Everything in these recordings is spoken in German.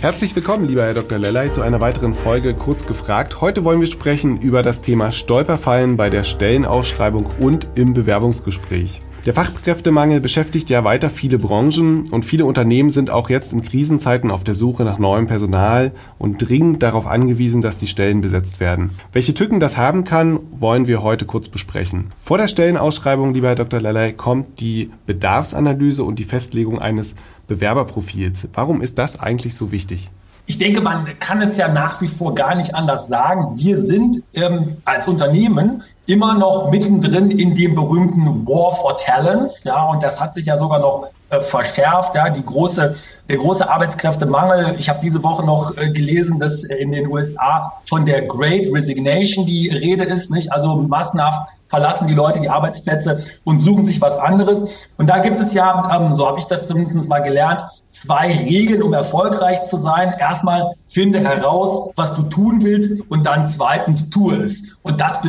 Herzlich willkommen, lieber Herr Dr. Lellay, zu einer weiteren Folge Kurz gefragt. Heute wollen wir sprechen über das Thema Stolperfallen bei der Stellenausschreibung und im Bewerbungsgespräch. Der Fachkräftemangel beschäftigt ja weiter viele Branchen und viele Unternehmen sind auch jetzt in Krisenzeiten auf der Suche nach neuem Personal und dringend darauf angewiesen, dass die Stellen besetzt werden. Welche Tücken das haben kann, wollen wir heute kurz besprechen. Vor der Stellenausschreibung, lieber Herr Dr. Lellay, kommt die Bedarfsanalyse und die Festlegung eines Bewerberprofils. Warum ist das eigentlich so wichtig? ich denke, man kann es ja nach wie vor gar nicht anders sagen. Wir sind ähm, als Unternehmen immer noch mittendrin in dem berühmten War for Talents. Ja, und das hat sich ja sogar noch äh, verschärft. Ja, die große, der große Arbeitskräftemangel. Ich habe diese Woche noch äh, gelesen, dass in den USA von der Great Resignation die Rede ist. Nicht? Also massenhaft verlassen die Leute die Arbeitsplätze und suchen sich was anderes. Und da gibt es ja, ähm, so habe ich das zumindest mal gelernt, zwei Regeln, um erfolgreich zu sein. Erstmal finde heraus, was du tun willst und dann zweitens tue es. Und das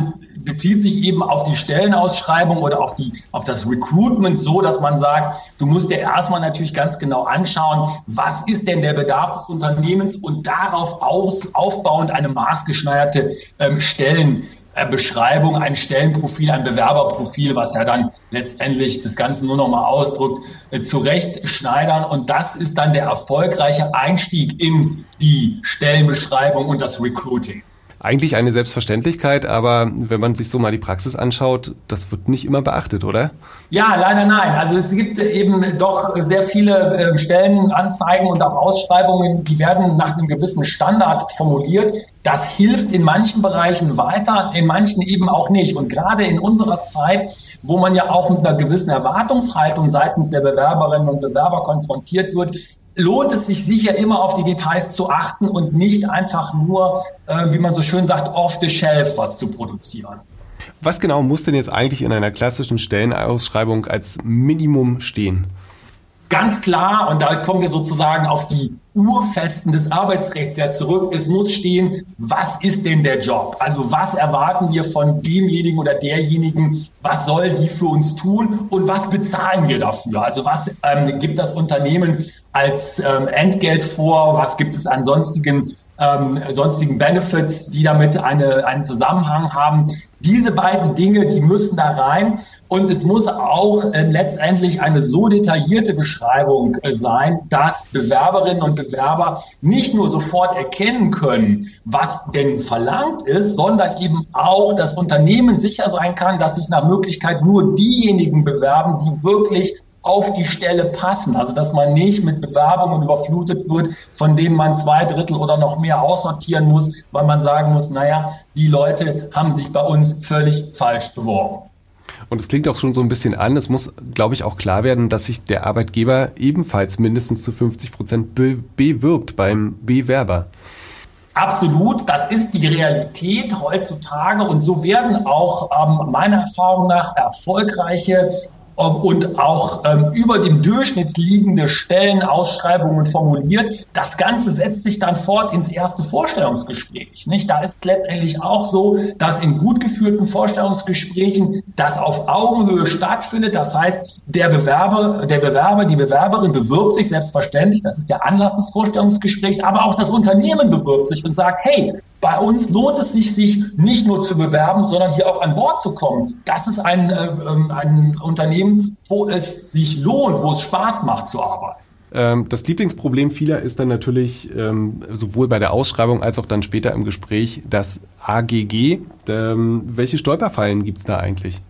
bezieht sich eben auf die Stellenausschreibung oder auf, die, auf das Recruitment so, dass man sagt, du musst dir erstmal natürlich ganz genau anschauen, was ist denn der Bedarf des Unternehmens und darauf auf, aufbauend eine maßgeschneiderte ähm, Stellen äh, Beschreibung, ein Stellenprofil, ein Bewerberprofil, was ja dann letztendlich das Ganze nur noch mal ausdrückt, äh, zurechtschneidern. Und das ist dann der erfolgreiche Einstieg in die Stellenbeschreibung und das Recruiting. Eigentlich eine Selbstverständlichkeit, aber wenn man sich so mal die Praxis anschaut, das wird nicht immer beachtet, oder? Ja, leider nein. Also es gibt eben doch sehr viele äh, Stellenanzeigen und auch Ausschreibungen, die werden nach einem gewissen Standard formuliert. Das hilft in manchen Bereichen weiter, in manchen eben auch nicht. Und gerade in unserer Zeit, wo man ja auch mit einer gewissen Erwartungshaltung seitens der Bewerberinnen und Bewerber konfrontiert wird, lohnt es sich sicher immer auf die Details zu achten und nicht einfach nur, äh, wie man so schön sagt, off the shelf was zu produzieren. Was genau muss denn jetzt eigentlich in einer klassischen Stellenausschreibung als Minimum stehen? Ganz klar, und da kommen wir sozusagen auf die Urfesten des Arbeitsrechts ja zurück. Es muss stehen, was ist denn der Job? Also was erwarten wir von demjenigen oder derjenigen? Was soll die für uns tun? Und was bezahlen wir dafür? Also was ähm, gibt das Unternehmen als ähm, Entgelt vor? Was gibt es an sonstigen ähm, sonstigen Benefits, die damit eine, einen Zusammenhang haben. Diese beiden Dinge, die müssen da rein. Und es muss auch äh, letztendlich eine so detaillierte Beschreibung äh, sein, dass Bewerberinnen und Bewerber nicht nur sofort erkennen können, was denn verlangt ist, sondern eben auch das Unternehmen sicher sein kann, dass sich nach Möglichkeit nur diejenigen bewerben, die wirklich auf die Stelle passen. Also dass man nicht mit Bewerbungen überflutet wird, von denen man zwei Drittel oder noch mehr aussortieren muss, weil man sagen muss, naja, die Leute haben sich bei uns völlig falsch beworben. Und es klingt auch schon so ein bisschen an, es muss, glaube ich, auch klar werden, dass sich der Arbeitgeber ebenfalls mindestens zu 50 Prozent be bewirbt beim Bewerber. Absolut, das ist die Realität heutzutage und so werden auch ähm, meiner Erfahrung nach erfolgreiche und auch ähm, über dem Durchschnitt liegende Stellenausschreibungen formuliert. Das Ganze setzt sich dann fort ins erste Vorstellungsgespräch. Nicht? Da ist es letztendlich auch so, dass in gut geführten Vorstellungsgesprächen das auf Augenhöhe stattfindet. Das heißt, der Bewerber, der Bewerber, die Bewerberin bewirbt sich selbstverständlich. Das ist der Anlass des Vorstellungsgesprächs. Aber auch das Unternehmen bewirbt sich und sagt, hey, bei uns lohnt es sich, sich nicht nur zu bewerben, sondern hier auch an Bord zu kommen. Das ist ein, äh, ähm, ein Unternehmen, wo es sich lohnt, wo es Spaß macht zu arbeiten. Ähm, das Lieblingsproblem vieler ist dann natürlich ähm, sowohl bei der Ausschreibung als auch dann später im Gespräch das AGG. Welche Stolperfallen gibt es da eigentlich?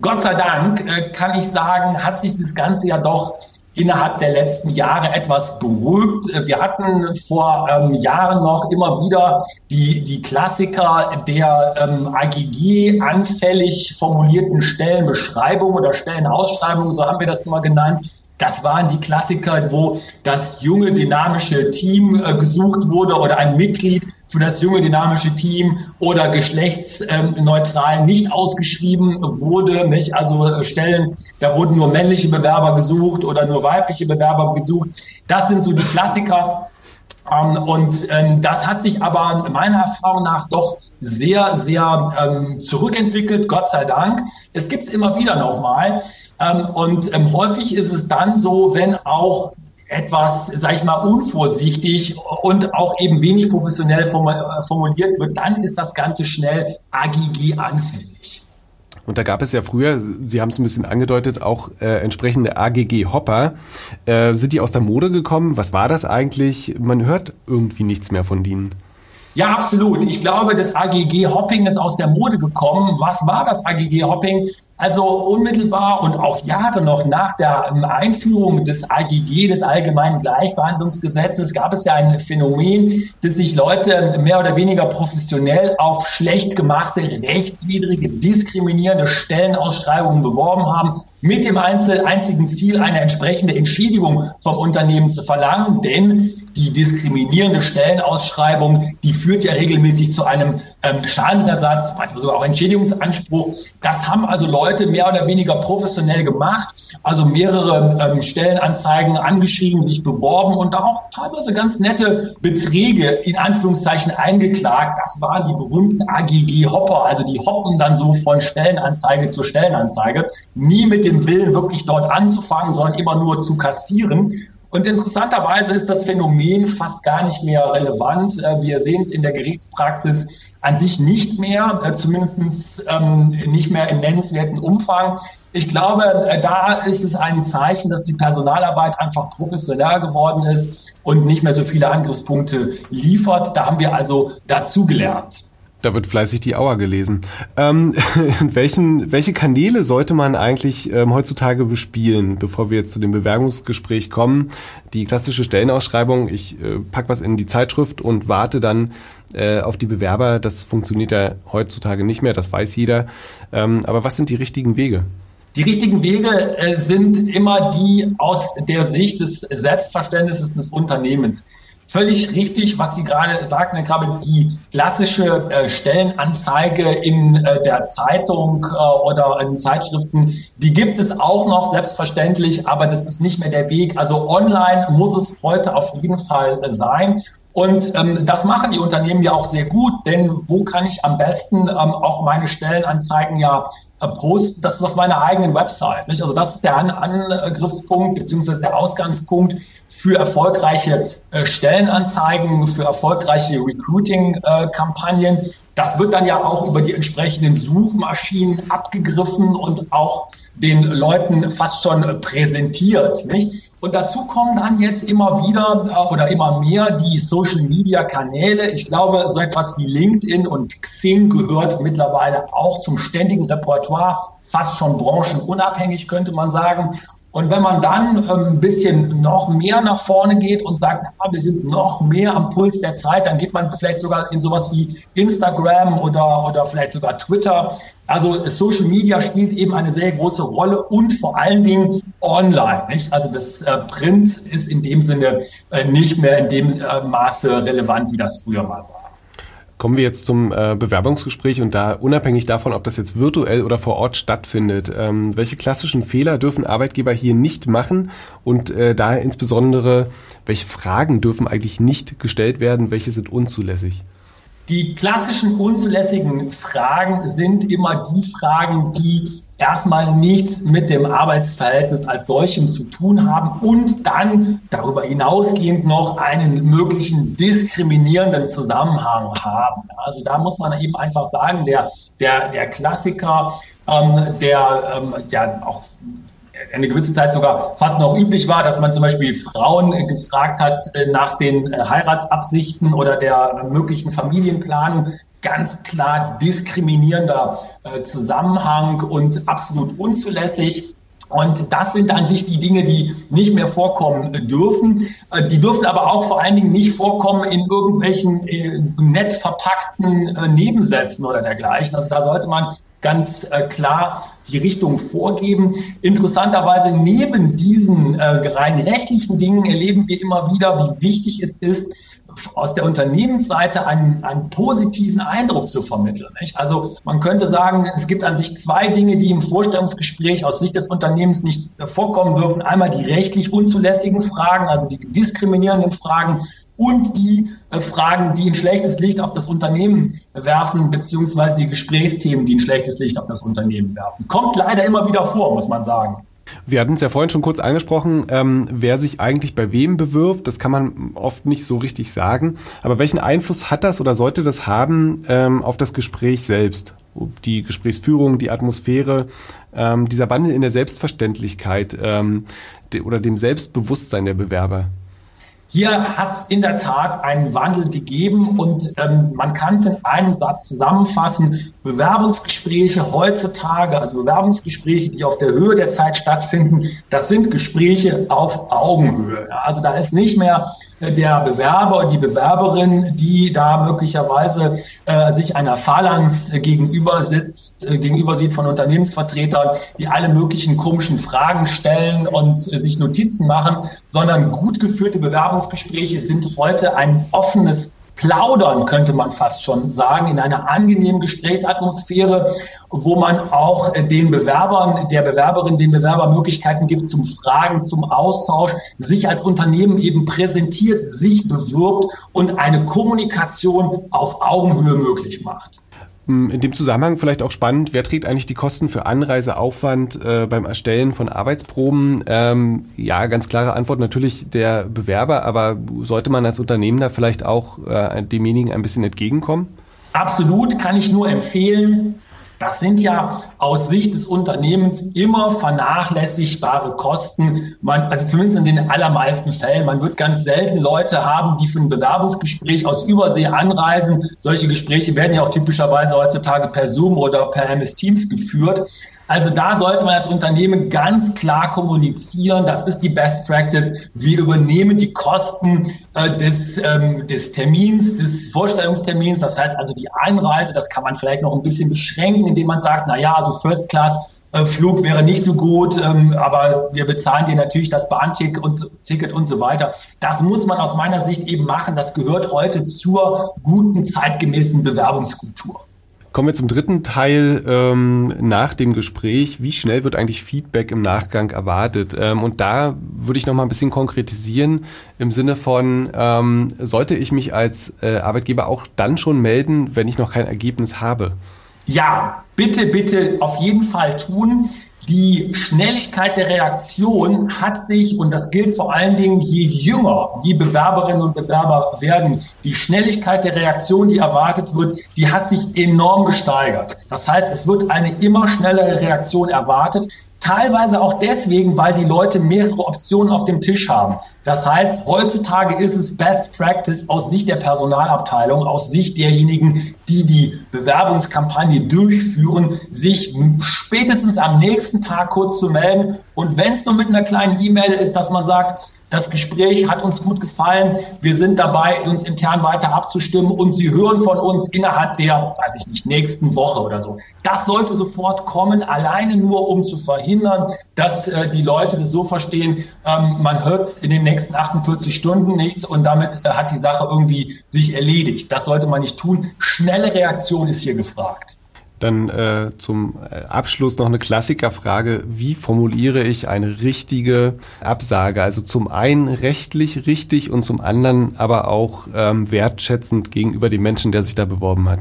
Gott sei Dank äh, kann ich sagen, hat sich das Ganze ja doch innerhalb der letzten Jahre etwas beruhigt. Wir hatten vor ähm, Jahren noch immer wieder die, die Klassiker der ähm, AGG anfällig formulierten Stellenbeschreibung oder Stellenausschreibung, so haben wir das immer genannt, Das waren die Klassiker, wo das junge, dynamische Team äh, gesucht wurde oder ein Mitglied für das junge, dynamische Team oder geschlechtsneutral nicht ausgeschrieben wurde. Nicht? Also äh, Stellen, da wurden nur männliche Bewerber gesucht oder nur weibliche Bewerber gesucht. Das sind so die Klassiker. Ähm, und ähm, das hat sich aber meiner Erfahrung nach doch sehr, sehr ähm, zurückentwickelt, Gott sei Dank. Es gibt es immer wieder nochmal. Und häufig ist es dann so, wenn auch etwas, sag ich mal, unvorsichtig und auch eben wenig professionell formuliert wird, dann ist das Ganze schnell AGG anfällig. Und da gab es ja früher, Sie haben es ein bisschen angedeutet, auch äh, entsprechende AGG-Hopper. Äh, sind die aus der Mode gekommen? Was war das eigentlich? Man hört irgendwie nichts mehr von denen. Ja, absolut. Ich glaube, das AGG-Hopping ist aus der Mode gekommen. Was war das AGG-Hopping? Also unmittelbar und auch Jahre noch nach der ähm, Einführung des AGG, des Allgemeinen Gleichbehandlungsgesetzes, gab es ja ein Phänomen, dass sich Leute mehr oder weniger professionell auf schlecht gemachte, rechtswidrige, diskriminierende Stellenausschreibungen beworben haben mit dem einzigen Ziel, eine entsprechende Entschädigung vom Unternehmen zu verlangen, denn die diskriminierende Stellenausschreibung, die führt ja regelmäßig zu einem ähm, Schadensersatz, manchmal sogar auch Entschädigungsanspruch. Das haben also Leute mehr oder weniger professionell gemacht, also mehrere ähm, Stellenanzeigen angeschrieben, sich beworben und da auch teilweise ganz nette Beträge in Anführungszeichen eingeklagt. Das waren die berühmten AGG-Hopper, also die hoppen dann so von Stellenanzeige zu Stellenanzeige, nie mit dem Willen, wirklich dort anzufangen, sondern immer nur zu kassieren. Und interessanterweise ist das Phänomen fast gar nicht mehr relevant. Äh, wir sehen es in der Gerichtspraxis an sich nicht mehr, äh, zumindest ähm, nicht mehr in nennenswerten Umfang. Ich glaube, äh, da ist es ein Zeichen, dass die Personalarbeit einfach professioneller geworden ist und nicht mehr so viele Angriffspunkte liefert. Da haben wir also dazugelernt. Da wird fleißig die Auer gelesen. Ähm, welchen, welche Kanäle sollte man eigentlich ähm, heutzutage bespielen, bevor wir jetzt zu dem Bewerbungsgespräch kommen? Die klassische Stellenausschreibung, ich äh, pack was in die Zeitschrift und warte dann äh, auf die Bewerber. Das funktioniert ja heutzutage nicht mehr, das weiß jeder. Ähm, aber was sind die richtigen Wege? Die richtigen Wege äh, sind immer die aus der Sicht des Selbstverständnisses des Unternehmens völlig richtig, was Sie gerade sagten, gerade die klassische äh, Stellenanzeige in äh, der Zeitung äh, oder in Zeitschriften, die gibt es auch noch selbstverständlich, aber das ist nicht mehr der Weg. Also online muss es heute auf jeden Fall äh, sein. Und ähm, das machen die Unternehmen ja auch sehr gut, denn wo kann ich am besten ähm, auch meine Stellenanzeigen ja posten? Das ist auf meiner eigenen Website. Nicht? Also das ist der An Angriffspunkt beziehungsweise der Ausgangspunkt für erfolgreiche äh, Stellenanzeigen, für erfolgreiche Recruiting-Kampagnen. Äh, das wird dann ja auch über die entsprechenden Suchmaschinen abgegriffen und auch den Leuten fast schon präsentiert. Nicht? Und dazu kommen dann jetzt immer wieder äh, oder immer mehr die Social-Media-Kanäle. Ich glaube, so etwas wie LinkedIn und Xing gehört mittlerweile auch zum ständigen Repertoire, fast schon branchenunabhängig könnte man sagen. Und wenn man dann ähm, ein bisschen noch mehr nach vorne geht und sagt, na, wir sind noch mehr am Puls der Zeit, dann geht man vielleicht sogar in sowas wie Instagram oder, oder vielleicht sogar Twitter. Also Social Media spielt eben eine sehr große Rolle und vor allen Dingen online. Nicht? Also das äh, Print ist in dem Sinne äh, nicht mehr in dem äh, Maße relevant, wie das früher mal war. Kommen wir jetzt zum äh, Bewerbungsgespräch und da unabhängig davon, ob das jetzt virtuell oder vor Ort stattfindet, ähm, welche klassischen Fehler dürfen Arbeitgeber hier nicht machen und äh, daher insbesondere, welche Fragen dürfen eigentlich nicht gestellt werden, welche sind unzulässig? Die klassischen unzulässigen Fragen sind immer die Fragen, die erstmal nichts mit dem Arbeitsverhältnis als solchem zu tun haben und dann darüber hinausgehend noch einen möglichen diskriminierenden Zusammenhang haben. Also da muss man eben einfach sagen, der, der, der Klassiker, ähm, der ähm, ja auch eine gewisse Zeit sogar fast noch üblich war, dass man zum Beispiel Frauen gefragt hat äh, nach den äh, Heiratsabsichten oder der möglichen Familienplanung ganz klar diskriminierender äh, Zusammenhang und absolut unzulässig. Und das sind an sich die Dinge, die nicht mehr vorkommen dürfen. Äh, die dürfen aber auch vor allen Dingen nicht vorkommen in irgendwelchen äh, nett verpackten äh, Nebensätzen oder dergleichen. Also da sollte man ganz äh, klar die Richtung vorgeben. Interessanterweise neben diesen äh, rein rechtlichen Dingen erleben wir immer wieder, wie wichtig es ist, aus der Unternehmensseite einen, einen positiven Eindruck zu vermitteln. Nicht? Also man könnte sagen, es gibt an sich zwei Dinge, die im Vorstellungsgespräch aus Sicht des Unternehmens nicht vorkommen dürfen. Einmal die rechtlich unzulässigen Fragen, also die diskriminierenden Fragen und die äh, Fragen, die ein schlechtes Licht auf das Unternehmen werfen, beziehungsweise die Gesprächsthemen, die ein schlechtes Licht auf das Unternehmen werfen. Kommt leider immer wieder vor, muss man sagen. Wir hatten es ja vorhin schon kurz angesprochen, ähm, wer sich eigentlich bei wem bewirbt, das kann man oft nicht so richtig sagen. Aber welchen Einfluss hat das oder sollte das haben ähm, auf das Gespräch selbst? Die Gesprächsführung, die Atmosphäre, ähm, dieser Wandel in der Selbstverständlichkeit ähm, de oder dem Selbstbewusstsein der Bewerber? Hier hat es in der Tat einen Wandel gegeben und ähm, man kann es in einem Satz zusammenfassen. Bewerbungsgespräche heutzutage, also Bewerbungsgespräche, die auf der Höhe der Zeit stattfinden, das sind Gespräche auf Augenhöhe. Also da ist nicht mehr der Bewerber und die Bewerberin, die da möglicherweise äh, sich einer Phalanx äh, gegenüber sitzt, äh, gegenüber sieht von Unternehmensvertretern, die alle möglichen komischen Fragen stellen und äh, sich Notizen machen, sondern gut geführte Bewerbungsgespräche sind heute ein offenes plaudern, könnte man fast schon sagen, in einer angenehmen Gesprächsatmosphäre, wo man auch den Bewerbern, der Bewerberin, den Bewerber Möglichkeiten gibt zum Fragen, zum Austausch, sich als Unternehmen eben präsentiert, sich bewirbt und eine Kommunikation auf Augenhöhe möglich macht. Hm, in dem Zusammenhang vielleicht auch spannend, wer trägt eigentlich die Kosten für Anreiseaufwand äh, beim Erstellen von Arbeitsproben? Ähm, ja, ganz klare Antwort natürlich der Bewerber, aber sollte man als Unternehmen da vielleicht auch äh, demjenigen ein bisschen entgegenkommen? Absolut, kann ich nur empfehlen. Das sind ja aus Sicht des Unternehmens immer vernachlässigbare Kosten. Man, also zumindest in den allermeisten Fällen. Man wird ganz selten Leute haben, die für ein Bewerbungsgespräch aus Übersee anreisen. Solche Gespräche werden ja auch typischerweise heutzutage per Zoom oder per MS Teams geführt. Also da sollte man als Unternehmen ganz klar kommunizieren, das ist die Best Practice. Wir übernehmen die Kosten äh, des, ähm, des Termins, des Vorstellungstermins. Das heißt also die Einreise, das kann man vielleicht noch ein bisschen beschränken, indem man sagt, na ja, also First Class äh, Flug wäre nicht so gut, ähm, aber wir bezahlen dir natürlich das Bahnticket und, so weiter. Das muss man aus meiner Sicht eben machen. Das gehört heute zur guten zeitgemäßen Bewerbungskultur. Kommen wir zum dritten Teil ähm, nach dem Gespräch. Wie schnell wird eigentlich Feedback im Nachgang erwartet? Ähm, und da würde ich noch mal ein bisschen konkretisieren im Sinne von, ähm, sollte ich mich als äh, Arbeitgeber auch dann schon melden, wenn ich noch kein Ergebnis habe? Ja, bitte, bitte auf jeden Fall tun. Die Schnelligkeit der Reaktion hat sich, und das gilt vor allen Dingen, je jünger die Bewerberinnen und Bewerber werden, die Schnelligkeit der Reaktion, die erwartet wird, die hat sich enorm gesteigert. Das heißt, es wird eine immer schnellere Reaktion erwartet. Teilweise auch deswegen, weil die Leute mehrere Optionen auf dem Tisch haben. Das heißt, heutzutage ist es Best Practice aus Sicht der Personalabteilung, aus Sicht derjenigen, die die Bewerbungskampagne durchführen, sich spätestens am nächsten Tag kurz zu melden. Und wenn es nur mit einer kleinen E-Mail ist, dass man sagt, das Gespräch hat uns gut gefallen. Wir sind dabei, uns intern weiter abzustimmen und Sie hören von uns innerhalb der, weiß ich nicht, nächsten Woche oder so. Das sollte sofort kommen, alleine nur, um zu verhindern, dass äh, die Leute das so verstehen, ähm, man hört in den nächsten 48 Stunden nichts und damit äh, hat die Sache irgendwie sich erledigt. Das sollte man nicht tun. Schnelle Reaktion ist hier gefragt. Dann äh, zum äh, Abschluss noch eine Klassikerfrage. Wie formuliere ich eine richtige Absage? Also zum einen rechtlich richtig und zum anderen aber auch ähm, wertschätzend gegenüber dem Menschen, der sich da beworben hat.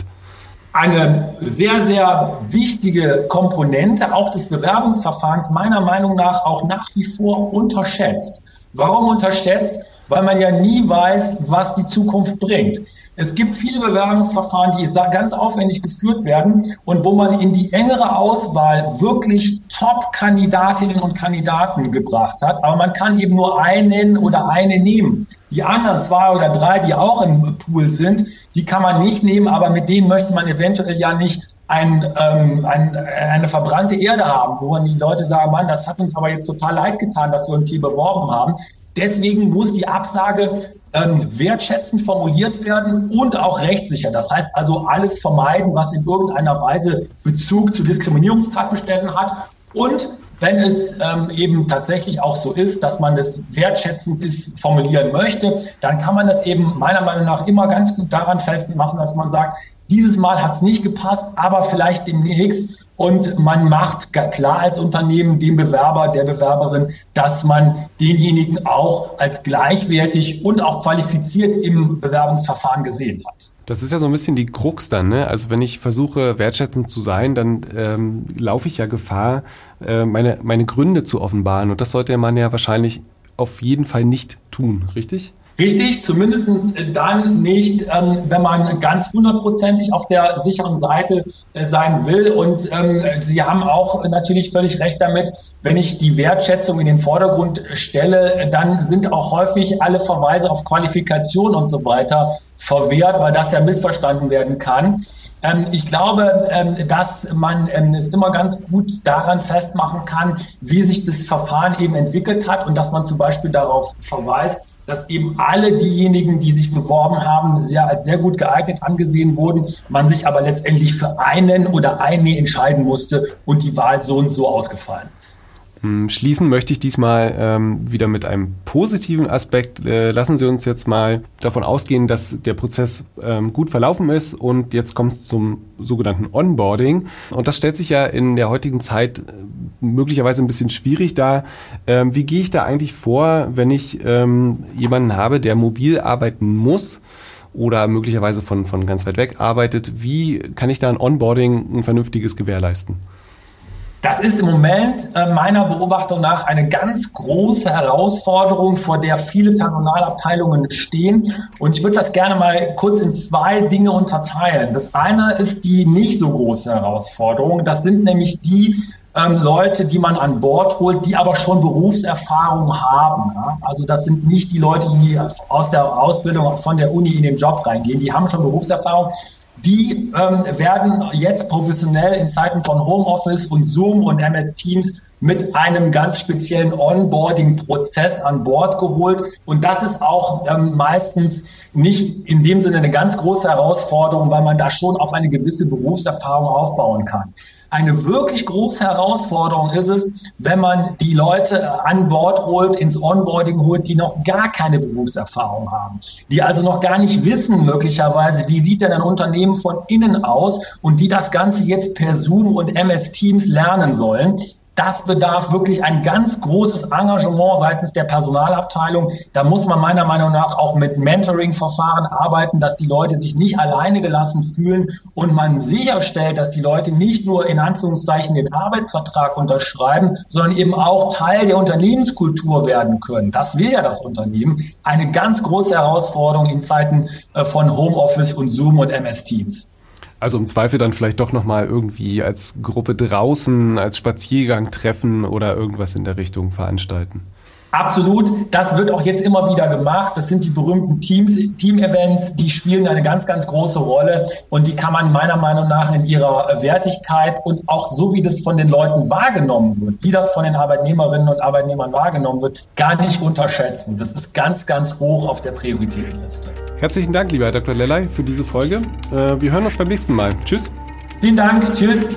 Eine sehr, sehr wichtige Komponente auch des Bewerbungsverfahrens, meiner Meinung nach auch nach wie vor unterschätzt. Warum unterschätzt? Weil man ja nie weiß, was die Zukunft bringt. Es gibt viele Bewerbungsverfahren, die ganz aufwendig geführt werden und wo man in die engere Auswahl wirklich Top-Kandidatinnen und Kandidaten gebracht hat. Aber man kann eben nur einen oder eine nehmen. Die anderen zwei oder drei, die auch im Pool sind, die kann man nicht nehmen, aber mit denen möchte man eventuell ja nicht ein, ähm, ein, eine verbrannte Erde haben, wo man die Leute sagen, Mann, das hat uns aber jetzt total leid getan, dass wir uns hier beworben haben. Deswegen muss die Absage ähm, wertschätzend formuliert werden und auch rechtssicher. Das heißt also alles vermeiden, was in irgendeiner Weise Bezug zu Diskriminierungstatbeständen hat und wenn es ähm, eben tatsächlich auch so ist, dass man das wertschätzend formulieren möchte, dann kann man das eben meiner Meinung nach immer ganz gut daran festmachen, dass man sagt, dieses Mal hat es nicht gepasst, aber vielleicht demnächst. Und man macht klar als Unternehmen dem Bewerber, der Bewerberin, dass man denjenigen auch als gleichwertig und auch qualifiziert im Bewerbungsverfahren gesehen hat. Das ist ja so ein bisschen die Krux dann, ne? Also wenn ich versuche, wertschätzend zu sein, dann ähm, laufe ich ja Gefahr, äh, meine, meine Gründe zu offenbaren. Und das sollte man ja wahrscheinlich auf jeden Fall nicht tun, richtig? Richtig, zumindest dann nicht, ähm, wenn man ganz hundertprozentig auf der sicheren Seite äh, sein will. Und ähm, Sie haben auch natürlich völlig recht damit, wenn ich die Wertschätzung in den Vordergrund stelle, dann sind auch häufig alle Verweise auf Qualifikation und so weiter verwehrt, weil das ja missverstanden werden kann. Ähm, ich glaube, ähm, dass man ähm, es immer ganz gut daran festmachen kann, wie sich das Verfahren eben entwickelt hat und dass man zum Beispiel darauf verweist, dass eben alle diejenigen, die sich beworben haben, sehr als sehr gut geeignet angesehen wurden, man sich aber letztendlich für einen oder eine entscheiden musste und die Wahl so und so ausgefallen ist. Hm, schließen möchte ich diesmal ähm, wieder mit einem positiven Aspekt. Äh, lassen Sie uns jetzt mal davon ausgehen, dass der Prozess ähm, gut verlaufen ist und jetzt kommt es zum sogenannten Onboarding. Und das stellt sich ja in der heutigen Zeit äh, möglicherweise ein bisschen schwierig dar. Ähm, wie gehe ich da eigentlich vor, wenn ich ähm, jemanden habe, der mobil arbeiten muss? oder möglicherweise von, von ganz weit weg arbeitet. Wie kann ich da ein Onboarding ein vernünftiges gewährleisten? Das ist im Moment äh, meiner Beobachtung nach eine ganz große Herausforderung, vor der viele Personalabteilungen stehen. Und ich würde das gerne mal kurz in zwei Dinge unterteilen. Das eine ist die nicht so große Herausforderung. Das sind nämlich die ähm, Leute, die man an Bord holt, die aber schon Berufserfahrung haben. Ja? Also das sind nicht die Leute, die aus der Ausbildung von der Uni in den Job reingehen. Die haben schon Berufserfahrung die ähm, werden jetzt professionell in Zeiten von Homeoffice und Zoom und MS Teams mit einem ganz speziellen Onboarding-Prozess an Bord geholt. Und das ist auch ähm, meistens nicht in dem Sinne eine ganz große Herausforderung, weil man da schon auf eine gewisse Berufserfahrung aufbauen kann. Eine wirklich große Herausforderung ist es, wenn man die Leute äh, an Bord holt, ins Onboarding holt, die noch gar keine Berufserfahrung haben, die also noch gar nicht wissen möglicherweise, wie sieht denn ein Unternehmen von innen aus und die das Ganze jetzt per Zoom und MS Teams lernen sollen das bedarf wirklich ein ganz großes Engagement seitens der Personalabteilung. Da muss man meiner Meinung nach auch mit Mentoring-Verfahren arbeiten, dass die Leute sich nicht alleine gelassen fühlen und man sicherstellt, dass die Leute nicht nur in Anführungszeichen den Arbeitsvertrag unterschreiben, sondern eben auch Teil der Unternehmenskultur werden können. Das will ja das Unternehmen. Eine ganz große Herausforderung in Zeiten äh, von Homeoffice und Zoom und MS Teams. Also im Zweifel dann vielleicht doch nochmal irgendwie als Gruppe draußen, als Spaziergang treffen oder irgendwas in der Richtung veranstalten. Absolut. Das wird auch jetzt immer wieder gemacht. Das sind die berühmten Teams, Team-Events, die spielen eine ganz, ganz große Rolle und die kann man meiner Meinung nach in ihrer Wertigkeit und auch so, wie das von den Leuten wahrgenommen wird, wie das von den Arbeitnehmerinnen und Arbeitnehmern wahrgenommen wird, gar nicht unterschätzen. Das ist ganz, ganz hoch auf der Prioritätenliste. Herzlichen Dank, lieber Herr Dr. Lellay, für diese Folge. Äh, wir hören uns beim nächsten Mal. Tschüss. Vielen Dank. Tschüss.